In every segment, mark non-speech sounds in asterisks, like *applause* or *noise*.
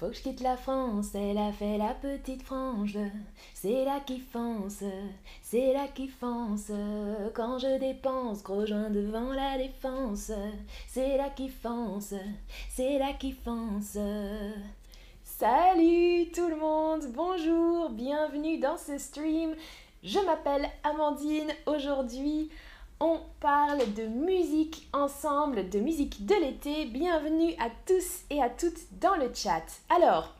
Faut que je quitte la France, elle a fait la petite frange. C'est là qui fonce, c'est là qui fonce. Quand je dépense, gros joint devant la défense. C'est là qui fonce, c'est là qui fonce. Salut tout le monde, bonjour, bienvenue dans ce stream. Je m'appelle Amandine. Aujourd'hui, on parle de musique ensemble, de musique de l'été. Bienvenue à tous et à toutes dans le chat. Alors,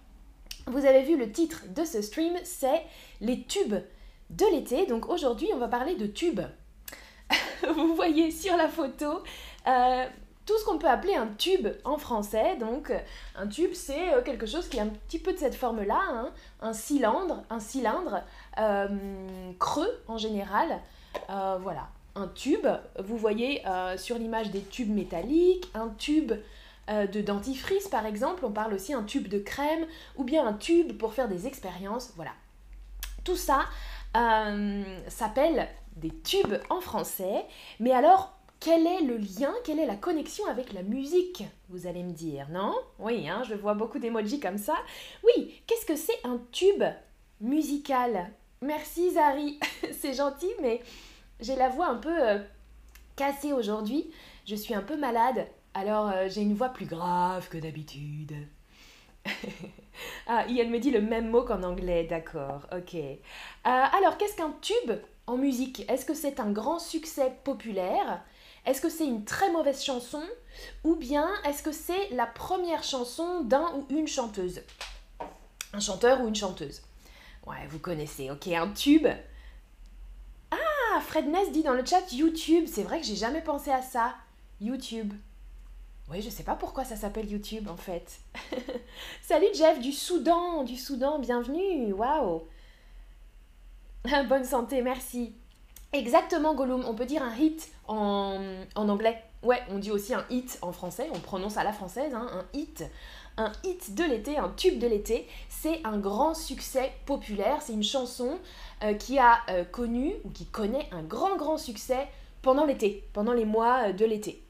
vous avez vu le titre de ce stream, c'est les tubes de l'été. Donc aujourd'hui, on va parler de tubes. *laughs* vous voyez sur la photo euh, tout ce qu'on peut appeler un tube en français. Donc un tube, c'est euh, quelque chose qui est un petit peu de cette forme-là, hein. un cylindre, un cylindre euh, creux en général. voilà, tube. Vous voyez euh, sur l'image des tubes métalliques, un tube euh, de dentifrice par exemple, on parle aussi un tube de crème ou bien un tube pour faire des expériences. Voilà. Tout ça euh, s'appelle des tubes en français. Mais alors, quel est le lien, quelle est la connexion avec la musique Vous allez me dire, non? Oui, hein, je vois beaucoup d'emojis comme ça. Oui, qu'est-ce que c'est un tube musical? Merci Zari, *laughs* c'est gentil, mais j'ai la voix un peu euh, cassée aujourd'hui. Je suis un peu malade, alors euh, j'ai une voix plus grave que d'habitude. *laughs* ah, Ian me dit le même mot qu'en anglais, d'accord, ok. Euh, alors, qu'est-ce qu'un tube en musique? Est-ce que c'est un grand succès populaire? Est-ce que c'est une très mauvaise chanson? Ou bien est-ce que c'est la première chanson d'un ou une chanteuse? Un chanteur ou une chanteuse? Ouais, vous connaissez, ok, un tube, Fred Ness dit dans le chat YouTube. C'est vrai que j'ai jamais pensé à ça. YouTube. Oui, je sais pas pourquoi ça s'appelle YouTube en fait. *laughs* Salut Jeff du Soudan, du Soudan, bienvenue. Waouh. *laughs* Bonne santé, merci. Exactement, Gollum. On peut dire un hit en, anglais. Ouais, on dit aussi un hit en français. On prononce à la française, hein, un hit. Un hit de l'été, un tube de l'été, c'est un grand succès populaire. C'est une chanson euh, qui a euh, connu ou qui connaît un grand grand succès pendant l'été, pendant les mois euh, de l'été.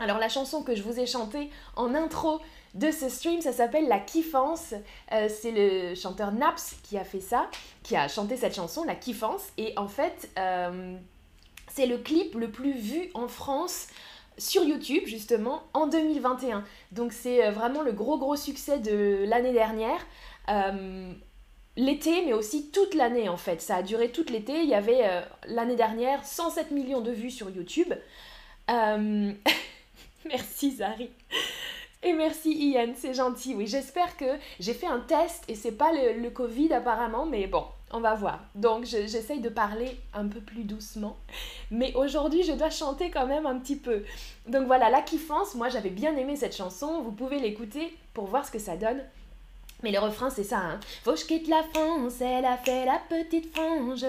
Alors la chanson que je vous ai chantée en intro de ce stream, ça s'appelle La Kiffance. c'est le chanteur Naps qui a fait ça, qui a chanté cette chanson, La Kiffance. Et en fait, c'est le clip le plus vu en France sur YouTube justement en 2021. Donc c'est vraiment le gros gros succès de l'année dernière l'été, mais aussi toute l'année en fait. Ça a duré toute l'été. Il y avait euh, l'année dernière 107 millions de vues sur YouTube. *laughs* Merci Zari. Et merci Ian, c'est gentil. Oui, j'espère que j'ai fait un test et c'est pas le, Covid apparemment, mais bon, on va voir. Donc j'essaye de parler un peu plus doucement. Mais aujourd'hui, je dois chanter quand même un petit peu. Donc voilà, La Kiffance, moi j'avais bien aimé cette chanson. Vous pouvez l'écouter pour voir ce que ça donne. Mais le refrain, c'est ça, hein. Faut que je quitte la France, elle a fait la petite frange.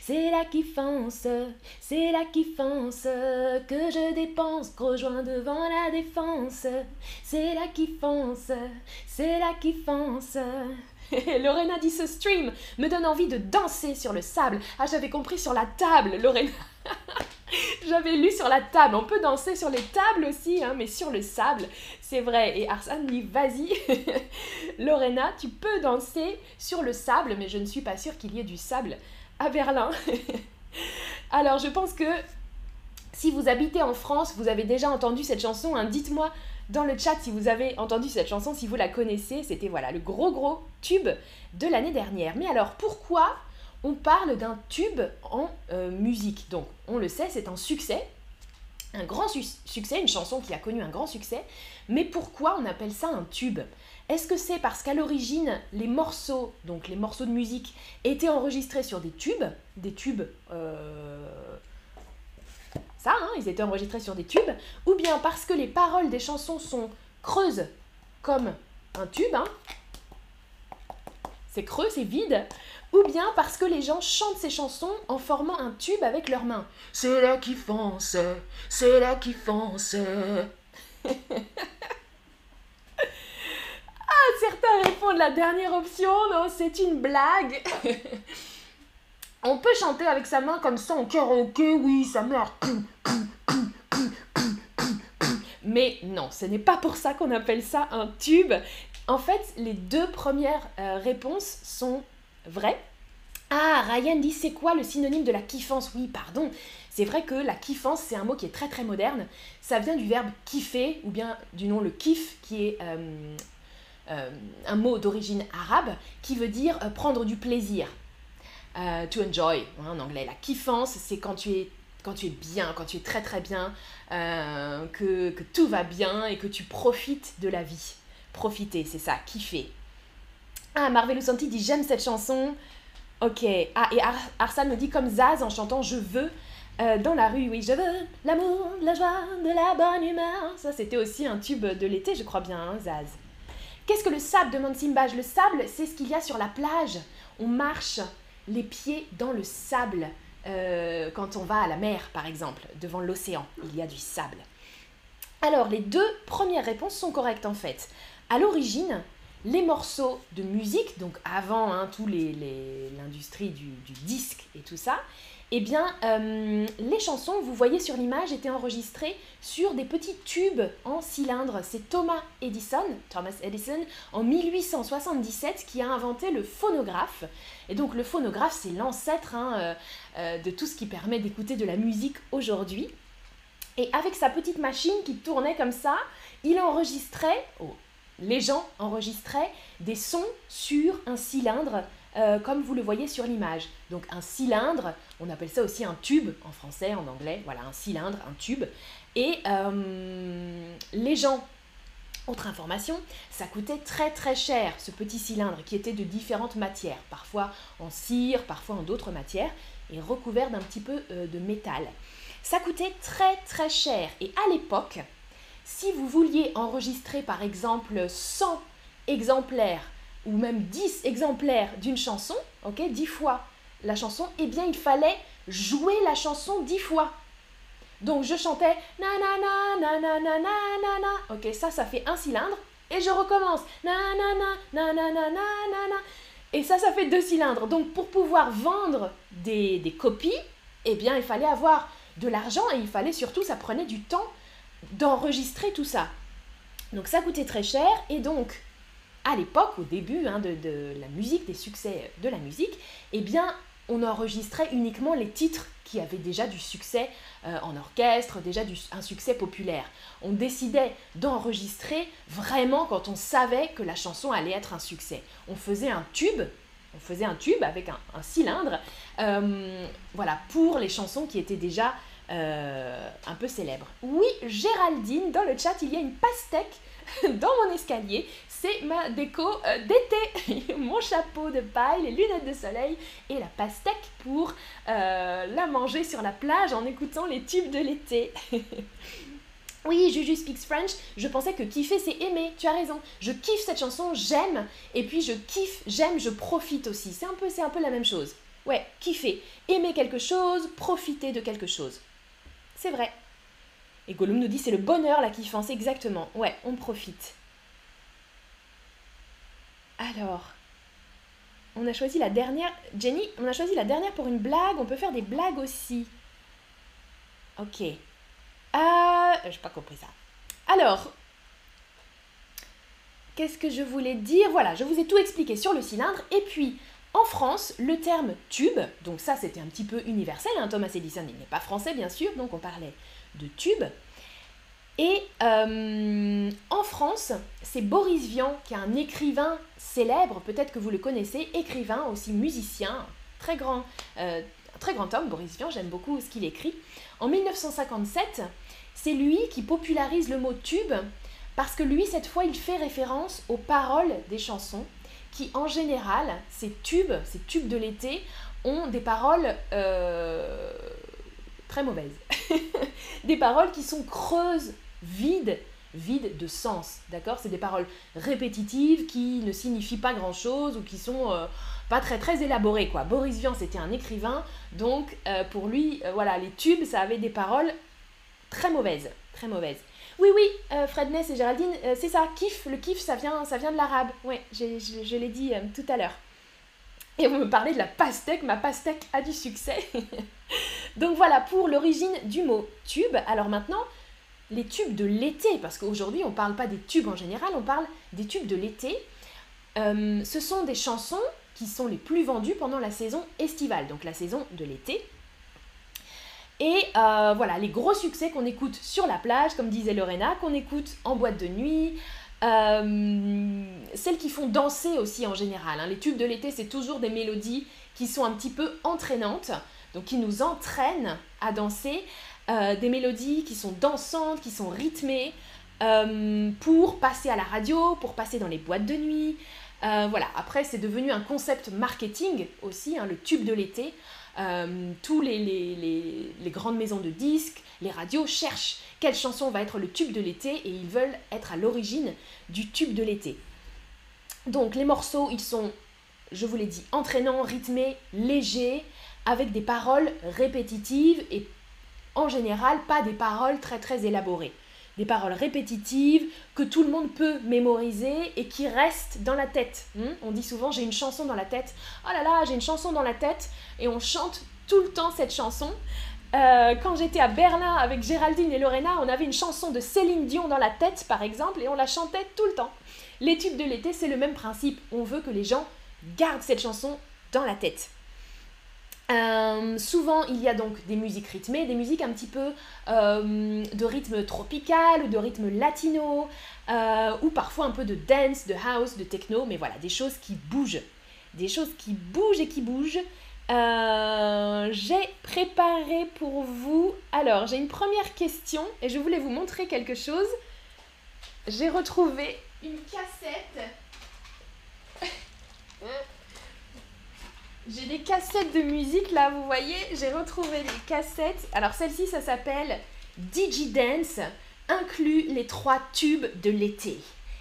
C'est la kiffance, c'est la kiffance que je dépense, gros devant la défense. C'est la kiffance, c'est la kiffance. *laughs* Lorena dit ce stream me donne envie de danser sur le sable. Ah, j'avais compris sur la table, Lorena. *laughs* J'avais lu sur la table. On peut danser sur les tables aussi, hein, mais sur le sable, c'est vrai. Et Arsène dit vas-y, *laughs* Lorena, tu peux danser sur le sable, mais je ne suis pas sûre qu'il y ait du sable à Berlin. *laughs* Alors, je pense que si vous habitez en France, vous avez déjà entendu cette chanson. Hein. Dites-moi dans le chat si vous avez entendu cette chanson, si vous la connaissez. C'était voilà le gros gros tube de l'année dernière. Mais alors, pourquoi on parle d'un tube en euh, musique. Donc, on le sait, c'est un succès, un grand succès, une chanson qui a connu un grand succès. Mais pourquoi on appelle ça un tube? Est-ce que c'est parce qu'à l'origine, les morceaux, donc les morceaux de musique, étaient enregistrés sur des tubes, des tubes... Euh, ça, hein, ils étaient enregistrés sur des tubes, ou bien parce que les paroles des chansons sont creuses comme un tube, hein, c'est creux, c'est vide, ou bien parce que les gens chantent ces chansons en formant un tube avec leurs mains. C'est là qui fonce, c'est là qui fonce. *laughs* ah, certains répondent la dernière option, non, c'est une blague. *laughs* On peut chanter avec sa main comme ça en karaoké, oui, ça meurt. Mais non, ce n'est pas pour ça qu'on appelle ça un tube. En fait, les deux premières euh, réponses sont vraies. Ah, Ryan dit c'est quoi le synonyme de la kiffance? Oui, pardon. C'est vrai que la kiffance, c'est un mot qui est très très moderne. Ça vient du verbe kiffer, ou bien du nom le kiff, qui est euh, euh, un mot d'origine arabe, qui veut dire prendre du plaisir. to enjoy, hein, en anglais. La kiffance, c'est quand tu es quand tu es bien, quand tu es très très bien, que, que tout va bien et que tu profites de la vie. Profiter, c'est ça, kiffer. Ah, Marvel Santi dit j'aime cette chanson. Ok. Ah, et Arsan me dit comme Zaz en chantant Je veux. Euh, dans la rue, oui, je veux l'amour, la joie, de la bonne humeur. Ça, c'était aussi un tube de l'été, je crois bien, hein, Zaz. Qu'est-ce que le sable demande Simbage Le sable, c'est ce qu'il y a sur la plage. On marche les pieds dans le sable euh, quand on va à la mer, par exemple, devant l'océan. Il y a du sable. Alors, les deux premières réponses sont correctes en fait. À l'origine, les morceaux de musique, donc avant hein, tout l'industrie du, disque et tout ça, eh bien, euh, les chansons, vous voyez sur l'image, étaient enregistrées sur des petits tubes en cylindre. C'est Thomas Edison, Thomas Edison, en 1877, qui a inventé le phonographe. Et donc, le phonographe, c'est l'ancêtre hein, euh, euh, de tout ce qui permet d'écouter de la musique aujourd'hui. Et avec sa petite machine qui tournait comme ça, il enregistrait, oh, les gens enregistraient des sons sur un cylindre, euh, comme vous le voyez sur l'image. Donc un cylindre, on appelle ça aussi un tube en français, en anglais, voilà, un cylindre, un tube. Et euh, les gens, autre information, ça coûtait très très cher, ce petit cylindre, qui était de différentes matières, parfois en cire, parfois en d'autres matières, et recouvert d'un petit peu euh, de métal. Ça coûtait très très cher, et à l'époque, si vous vouliez enregistrer par exemple 100 exemplaires ou même 10 exemplaires d'une chanson, ok, 10 fois la chanson, eh bien il fallait jouer la chanson 10 fois. Donc je chantais na na na na na na na na Ok, ça ça fait un cylindre et je recommence na na na na na na na na et ça ça fait deux cylindres. Donc pour pouvoir vendre des, des copies, eh bien il fallait avoir de l'argent et il fallait surtout ça prenait du temps d'enregistrer tout ça. Donc ça coûtait très cher et donc à l'époque, au début hein, de, la musique, des succès de la musique, eh bien on enregistrait uniquement les titres qui avaient déjà du succès euh, en orchestre, déjà un succès populaire. On décidait d'enregistrer vraiment quand on savait que la chanson allait être un succès. On faisait un tube, on faisait un tube avec un, cylindre, euh, voilà, pour les chansons qui étaient déjà euh, un peu célèbre. Oui, Géraldine, dans le chat, il y a une pastèque *laughs* dans mon escalier. C'est ma déco euh, d'été. *laughs* mon chapeau de paille, les lunettes de soleil et la pastèque pour euh, la manger sur la plage en écoutant les tubes de l'été. *laughs* Oui, Juju speaks French. Je pensais que kiffer, c'est aimer. Tu as raison. Je kiffe cette chanson, j'aime. Et puis je kiffe, j'aime, je profite aussi. C'est un c'est un peu la même chose. Ouais, kiffer. Aimer quelque chose, profiter de quelque chose. C'est vrai. Et Gollum nous dit c'est le bonheur la kiffance, exactement. Ouais, on profite. Alors, on a choisi la dernière. Jenny, on a choisi la dernière pour une blague. On peut faire des blagues aussi. Ok. Ah, j'ai pas compris ça. Alors, qu'est-ce que je voulais dire? Voilà, je vous ai tout expliqué sur le cylindre. Et puis, en France, le terme tube, donc ça c'était un petit peu universel, hein, Thomas Edison il n'est pas français bien sûr, donc on parlait de tube. Et euh, en France, c'est Boris Vian, qui est un écrivain célèbre, peut-être que vous le connaissez, écrivain, aussi musicien, très grand, euh, très grand homme, Boris Vian, j'aime beaucoup ce qu'il écrit. En 1957, c'est lui qui popularise le mot tube, parce que lui, cette fois, il fait référence aux paroles des chansons qui en général, ces tubes, ces tubes de l'été, ont des paroles euh, très mauvaises. *laughs* des paroles qui sont creuses, vides, vides de sens, d'accord? C'est des paroles répétitives qui ne signifient pas grand-chose ou qui sont euh, pas très élaborées, quoi. Boris Vian, c'était un écrivain, donc euh, pour lui, voilà, les tubes, ça avait des paroles très mauvaises, très mauvaises. Oui, oui, euh, Fred Ness et Géraldine, euh, c'est ça, kiff, le kiff, ça vient, ça vient de l'arabe. Oui, je, l'ai dit euh, tout à l'heure. Et vous me parlez de la pastèque, ma pastèque a du succès. *laughs* Donc voilà pour l'origine du mot tube. Alors maintenant, les tubes de l'été, parce qu'aujourd'hui on ne parle pas des tubes en général, on parle des tubes de l'été. Ce sont des chansons qui sont les plus vendues pendant la saison estivale, donc la saison de l'été. Et euh, voilà, les gros succès qu'on écoute sur la plage, comme disait Lorena, qu'on écoute en boîte de nuit, euh, celles qui font danser aussi en général. Hein. Les tubes de l'été, c'est toujours des mélodies qui sont un petit peu entraînantes, donc qui nous entraînent à danser. Euh, des mélodies qui sont dansantes, qui sont rythmées, pour passer à la radio, pour passer dans les boîtes de nuit. voilà, après c'est devenu un concept marketing aussi, hein, le tube de l'été. Euh, tous les, les, grandes maisons de disques, les radios cherchent quelle chanson va être le tube de l'été et ils veulent être à l'origine du tube de l'été. Donc les morceaux, ils sont, je vous l'ai dit, entraînants, rythmés, légers, avec des paroles répétitives et en général pas des paroles très très élaborées des paroles répétitives que tout le monde peut mémoriser et qui restent dans la tête. Hmm? on dit souvent j'ai une chanson dans la tête. Oh là là, j'ai une chanson dans la tête et on chante tout le temps cette chanson. Euh, quand j'étais à Berlin avec Géraldine et Lorena, on avait une chanson de Céline Dion dans la tête par exemple et on la chantait tout le temps. L'étude de l'été, c'est le même principe. On veut que les gens gardent cette chanson dans la tête. Euh, souvent, il y a donc des musiques rythmées, des musiques un petit peu euh, de rythme tropical ou de rythme latino, euh, ou parfois un peu de dance, de house, de techno, mais voilà, des choses qui bougent. Des choses qui bougent et qui bougent. j'ai préparé pour vous. Alors, j'ai une première question et je voulais vous montrer quelque chose. J'ai retrouvé une cassette. J'ai des cassettes de musique là, vous voyez, j'ai retrouvé les cassettes. Alors celle-ci, ça s'appelle DigiDance, inclut les trois tubes de l'été.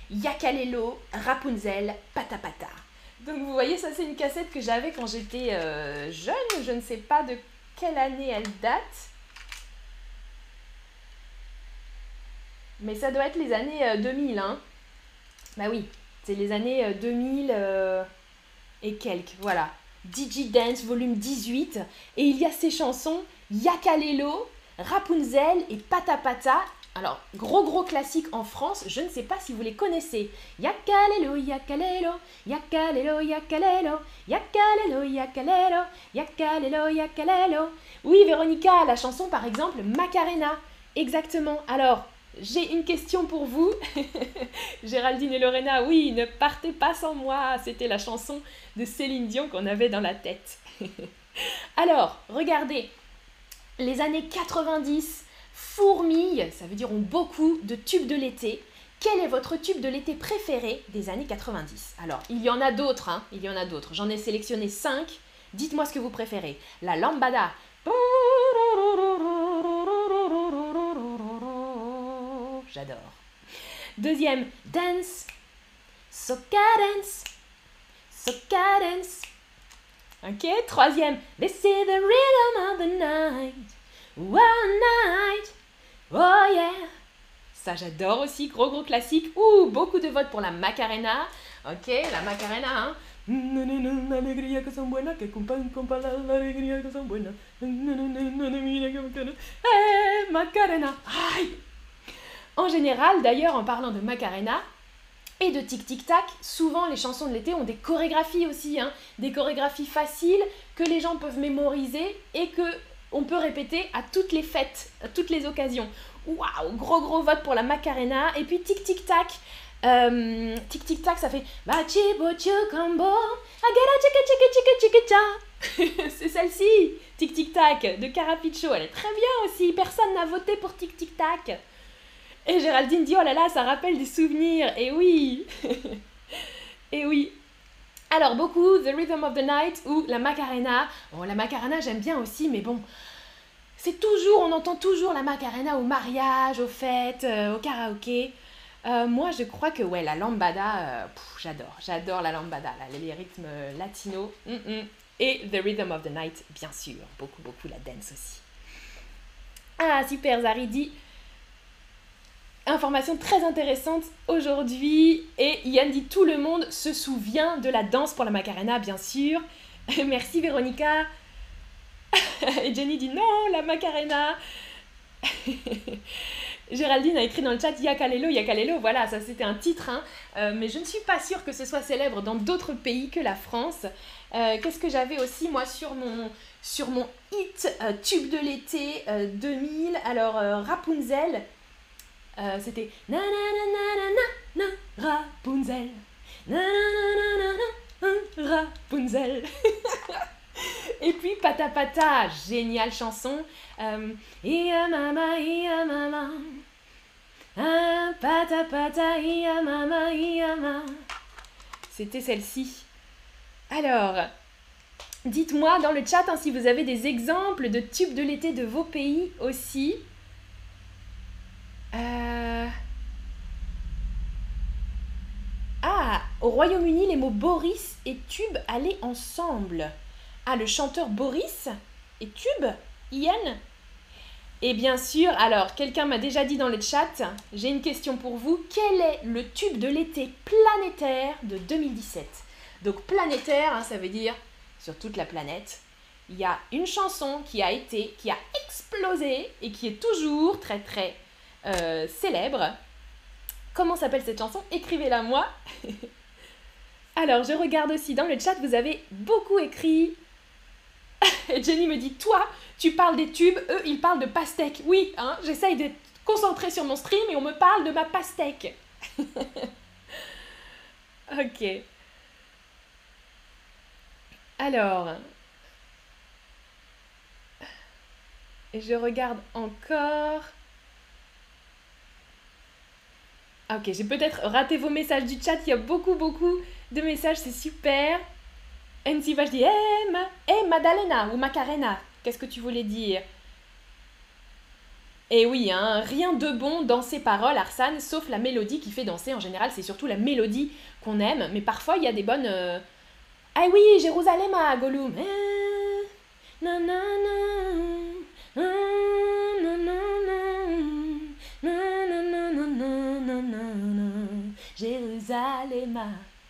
Yakalelo, Rapunzel, Patapata. Donc vous voyez, ça c'est une cassette que j'avais quand j'étais euh, jeune, je ne sais pas de quelle année elle date. Mais ça doit être les années 2000, euh, hein. Bah oui, c'est les années 2000 euh, et quelques, voilà. Dance volume 18 et il y a ces chansons Yakalelo, Rapunzel et Patapata. Alors, gros gros classique en France, je ne sais pas si vous les connaissez. Yakalelo, Yakalelo, Yakalelo, Yakalelo, Yakalelo, Yakalelo, Yakalelo, Yakalelo. Oui, Véronica, la chanson par exemple Macarena. Exactement. Alors, j'ai une question pour vous. *laughs* Géraldine et Lorena, oui, ne partez pas sans moi. C'était la chanson de Céline Dion qu'on avait dans la tête. *laughs* Alors, regardez, les années 90 fourmillent, ça veut dire ont beaucoup de tubes de l'été. Quel est votre tube de l'été préféré des années 90 Alors, il y en a d'autres, hein, il y en a d'autres. J'en ai sélectionné 5. Dites-moi ce que vous préférez. La lambada. J'adore. Deuxième, dance. Soca dance. Soca dance. Ok, troisième, this is the rhythm of the night. One night. Oh yeah. Ça, j'adore aussi. Gros, gros classique. Ouh, beaucoup de votes pour la Macarena. Ok, la Macarena, hein. Eh, Macarena. Aïe en général, d'ailleurs, en parlant de Macarena et de Tic Tic Tac, souvent les chansons de l'été ont des chorégraphies aussi, hein, des chorégraphies faciles que les gens peuvent mémoriser et que on peut répéter à toutes les fêtes, à toutes les occasions. Waouh, gros gros vote pour la Macarena. Et puis Tic Tic Tac. Euh, tic tic tac, ça fait Bachi combo, *laughs* C'est celle-ci, Tic Tic Tac de Carapicho. Elle est très bien aussi. Personne n'a voté pour Tic Tic Tac. Et Géraldine dit, oh là là, ça rappelle des souvenirs. Et oui *laughs* Et oui alors beaucoup The Rhythm of the Night ou la Macarena. Bon, la Macarena j'aime bien aussi, mais bon, c'est toujours, on entend toujours la Macarena au mariage, aux fêtes, euh, au karaoké. Euh, moi je crois que ouais, la lambada, euh, j'adore, j'adore la lambada, les, rythmes latinos. Mm, mm. Et The Rhythm of the Night, bien sûr, beaucoup, beaucoup la dance aussi. Ah super, Zari dit Information très intéressante aujourd'hui. Et Yann dit tout le monde se souvient de la danse pour la Macarena, bien sûr. *laughs* Merci Véronica. *laughs* Et Jenny dit non, la Macarena. *laughs* Géraldine a écrit dans le chat Yakalelo, Yakalelo. Voilà, ça c'était un titre, hein. Euh, mais je ne suis pas sûre que ce soit célèbre dans d'autres pays que la France. Euh, qu'est-ce que j'avais aussi moi sur mon, hit euh, tube de l'été 2000 Alors Rapunzel, c'était na na na na na. Et puis Pata Pata, géniale chanson. Euh. C'était celle-ci. Alors, dites-moi dans le chat hein, si vous avez des exemples de tubes de l'été de vos pays aussi. Euh... Ah, au Royaume-Uni, les mots Boris et tube allaient ensemble. Ah, le chanteur Boris et Tube Ian? Et bien sûr, alors, quelqu'un m'a déjà dit dans le chat, j'ai une question pour vous. Quel est le tube de l'été planétaire de 2017 Donc planétaire, hein, ça veut dire sur toute la planète. Il y a une chanson qui a été, qui a explosé et qui est toujours très très euh, célèbre. Comment s'appelle cette chanson? Écrivez-la moi. *laughs* Alors, je regarde aussi dans le chat, vous avez beaucoup écrit *laughs* Jenny me dit, toi, tu parles des tubes, eux, ils parlent de pastèque. Oui, hein, j'essaye d'être concentrée sur mon stream et on me parle de ma pastèque. *laughs* ok. Alors. Et je regarde encore. Ah, ok, j'ai peut-être raté vos messages du chat. Il y a beaucoup, beaucoup de messages. C'est super. NC va, je dis Eh, ma, hey, Madalena ou Macarena, qu'est-ce que tu voulais dire? Eh oui, hein, rien de bon dans ces paroles, Arsane, sauf la mélodie qui fait danser. En général, c'est surtout la mélodie qu'on aime, mais parfois il y a des bonnes. Ah oui, Jérusalem à Gollum.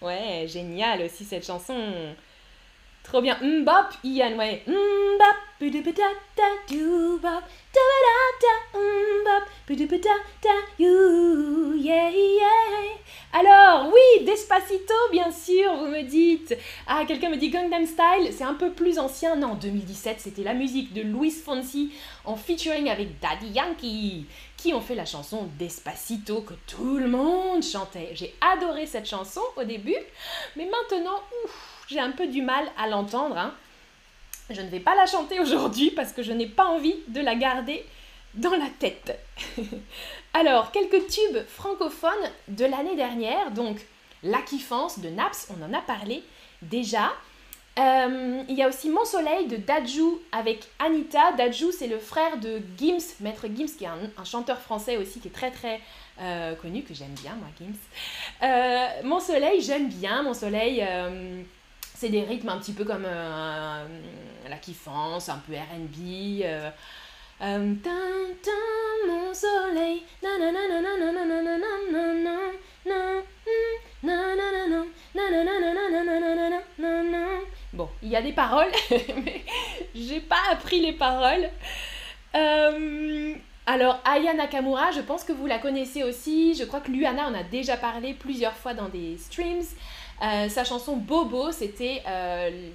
Ouais, génial aussi cette chanson. Trop bien. Mbop, Ian, ouais. Alors, oui, Despacito, bien sûr, vous me dites. Ah, quelqu'un me dit Gangnam Style, c'est un peu plus ancien. Non, 2017, c'était la musique de Luis Fonsi en featuring avec Daddy Yankee, qui ont fait la chanson Despacito que tout le monde chantait. J'ai adoré cette chanson au début, mais maintenant, j'ai un peu du mal à l'entendre. Hein. Je ne vais pas la chanter aujourd'hui parce que je n'ai pas envie de la garder dans la tête. *laughs* Alors, quelques tubes francophones de l'année dernière. Donc, La Kiffance de Naps, on en a parlé déjà. Euh, il y a aussi Mon Soleil de Dajou avec Anita. Dajou, c'est le frère de Gims, Maître Gims, qui est un, chanteur français aussi qui est très très euh, connu, que j'aime bien, moi, Gims. Euh, Mon Soleil, j'aime bien. Mon Soleil, c'est des rythmes un petit peu comme euh, la kiffance, un peu RB. Euh, euh, il y a des paroles, *laughs* mais j'ai pas appris les paroles. alors, Aya Nakamura, je pense que vous la connaissez aussi. Je crois que Luana en a déjà parlé plusieurs fois dans des streams. Euh, sa chanson Bobo, c'était euh,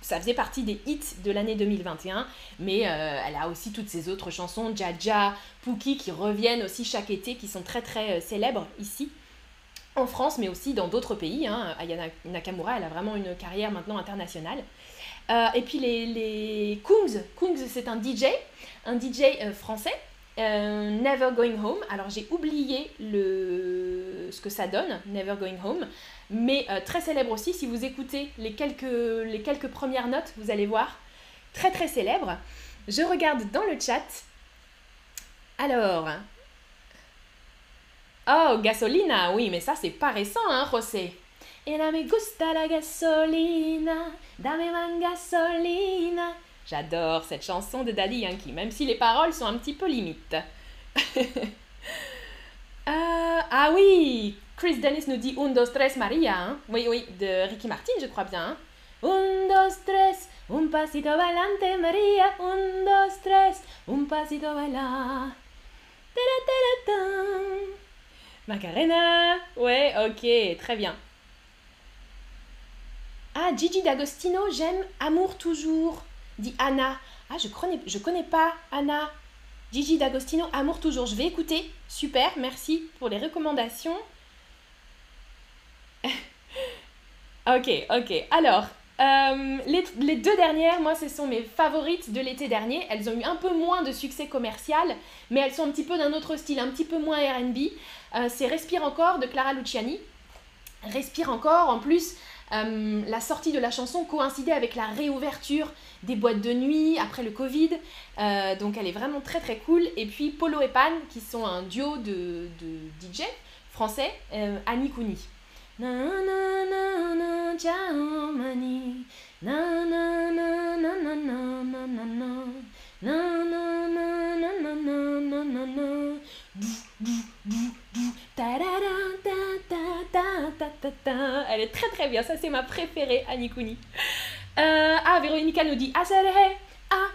ça faisait partie des hits de l'année 2021, mais euh, elle a aussi toutes ses autres chansons, Jaja, Pookie, qui reviennent aussi chaque été, qui sont très très célèbres ici, en France, mais aussi dans d'autres pays. Hein. Ayana Nakamura, elle a vraiment une carrière maintenant internationale. et puis les, les Kungs, Kungs c'est un DJ, un DJ français, Never Going Home. Alors j'ai oublié le... ce que ça donne, Never Going Home, mais euh, très célèbre aussi. Si vous écoutez les quelques, les quelques premières notes, vous allez voir, très très célèbre. Je regarde dans le chat. Alors. Oh, gasolina, oui, mais ça c'est pas récent, hein, José. Et me gusta la gasolina, dame man gasolina. J'adore cette chanson de Daddy Yankee, même si les paroles sont un petit peu limites. *laughs* Euh, ah oui, Chris Dennis nous dit Un, dos, tres, Maria. Hein. Oui, oui, de Ricky Martin, je crois bien. Hein. Un, dos, tres, un pasito bailante, Maria. Un, dos, tres, un pasito baila. Macarena Ouais, ok, très bien. Ah, Gigi D'Agostino, j'aime Amour toujours, dit Anna. Ah, je connais, connais pas Anna. Gigi D'Agostino, Amour toujours. Je vais écouter. Super, merci pour les recommandations. *laughs* ok, ok. Alors, euh, les, deux dernières, moi, ce sont mes favorites de l'été dernier. Elles ont eu un peu moins de succès commercial, mais elles sont un petit peu d'un autre style, un petit peu moins RB. Euh, c'est Respire encore de Clara Luciani. Respire encore, en plus, euh, la sortie de la chanson coïncidait avec la réouverture des boîtes de nuit après le Covid. donc elle est vraiment très très cool. Et puis Polo et Pan, qui sont un duo de, de DJ français, Annie Kouni. Elle est très très bien, ça c'est ma préférée, Annie ah, Véronica nous dit Asere, ah,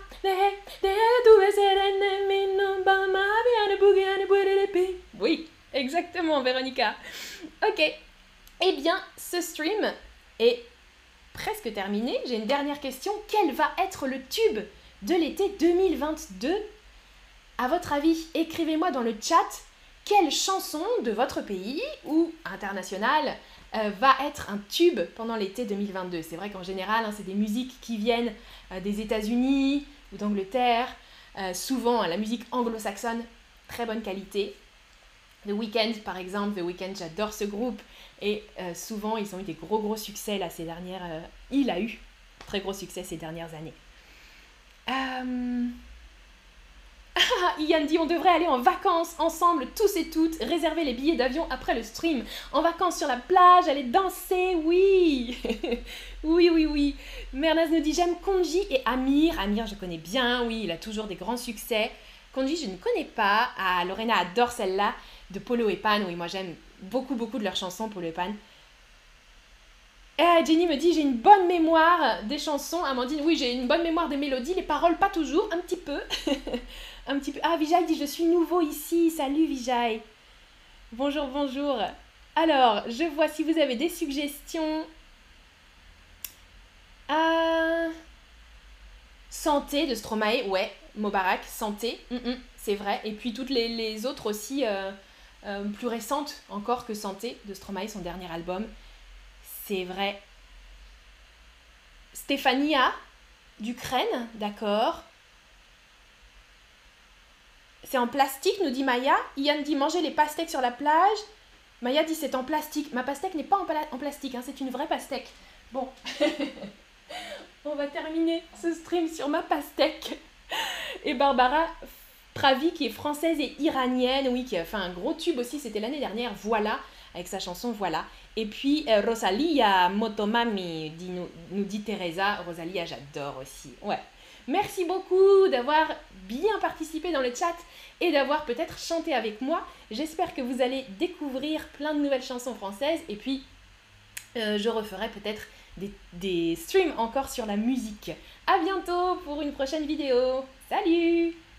oui, exactement, Véronica. Ok, eh bien, ce stream est presque terminé. J'ai une dernière question. Quel va être le tube de l'été 2022 À votre avis, écrivez-moi dans le chat quelle chanson de votre pays ou internationale euh, va être un tube pendant l'été 2022. C'est vrai qu'en général, hein, c'est des musiques qui viennent euh, des États-Unis ou d'Angleterre. Euh, souvent, la musique anglo-saxonne, très bonne qualité. The Weeknd, par exemple, The Weeknd, j'adore ce groupe. Et euh, souvent, ils ont eu des gros, gros succès là ces dernières. Euh, il a eu très gros succès ces dernières années. Euh... *laughs* Dit on devrait aller en vacances ensemble, tous et toutes, réserver les billets d'avion après le stream. En vacances sur la plage, aller danser, oui *laughs* Oui, oui, oui. Mernaz nous dit j'aime Konji et Amir. Amir, je connais bien, oui, il a toujours des grands succès. Konji, je ne connais pas. Ah, Lorena adore celle-là de Polo et Pan. Oui, moi j'aime beaucoup, beaucoup de leurs chansons pour le pan. Et Jenny me dit j'ai une bonne mémoire des chansons. Amandine, oui, j'ai une bonne mémoire des mélodies, les paroles pas toujours, un petit peu. *laughs* un petit peu. Ah, Vijay dit je suis nouveau ici. Salut Vijay. Bonjour, bonjour. Alors, je vois si vous avez des suggestions. Ah, santé de Stromae, ouais, Mobarak, santé, mm, mm, c'est vrai. Et puis toutes les, autres aussi. Euh, euh, plus récente encore que Santé de Stromae, son dernier album. C'est vrai. Stéphania d'Ukraine, d'accord. C'est en plastique, nous dit Maya. Ian dit manger les pastèques sur la plage. Maya dit c'est en plastique. Ma pastèque n'est pas en, en plastique, hein, c'est une vraie pastèque. Bon, *laughs* on va terminer ce stream sur ma pastèque. Et Barbara Pravi qui est française et iranienne, oui, qui a fait un gros tube aussi, c'était l'année dernière, Voilà, avec sa chanson Voilà. Et puis euh, Rosalia Motomami, dit, nous, nous dit Teresa. Rosalia, j'adore aussi. Ouais. Merci beaucoup d'avoir bien participé dans le chat et d'avoir peut-être chanté avec moi. J'espère que vous allez découvrir plein de nouvelles chansons françaises et puis euh, je referai peut-être des, des streams encore sur la musique. A bientôt pour une prochaine vidéo. Salut